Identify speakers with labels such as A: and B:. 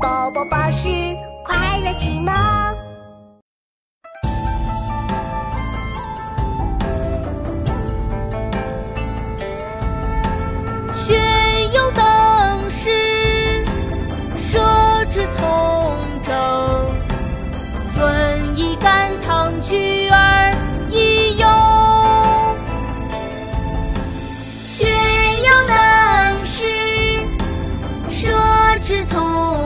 A: 宝宝巴士快乐启蒙。
B: 学有灯事设之从政遵一甘棠菊儿一游学有灯事设之从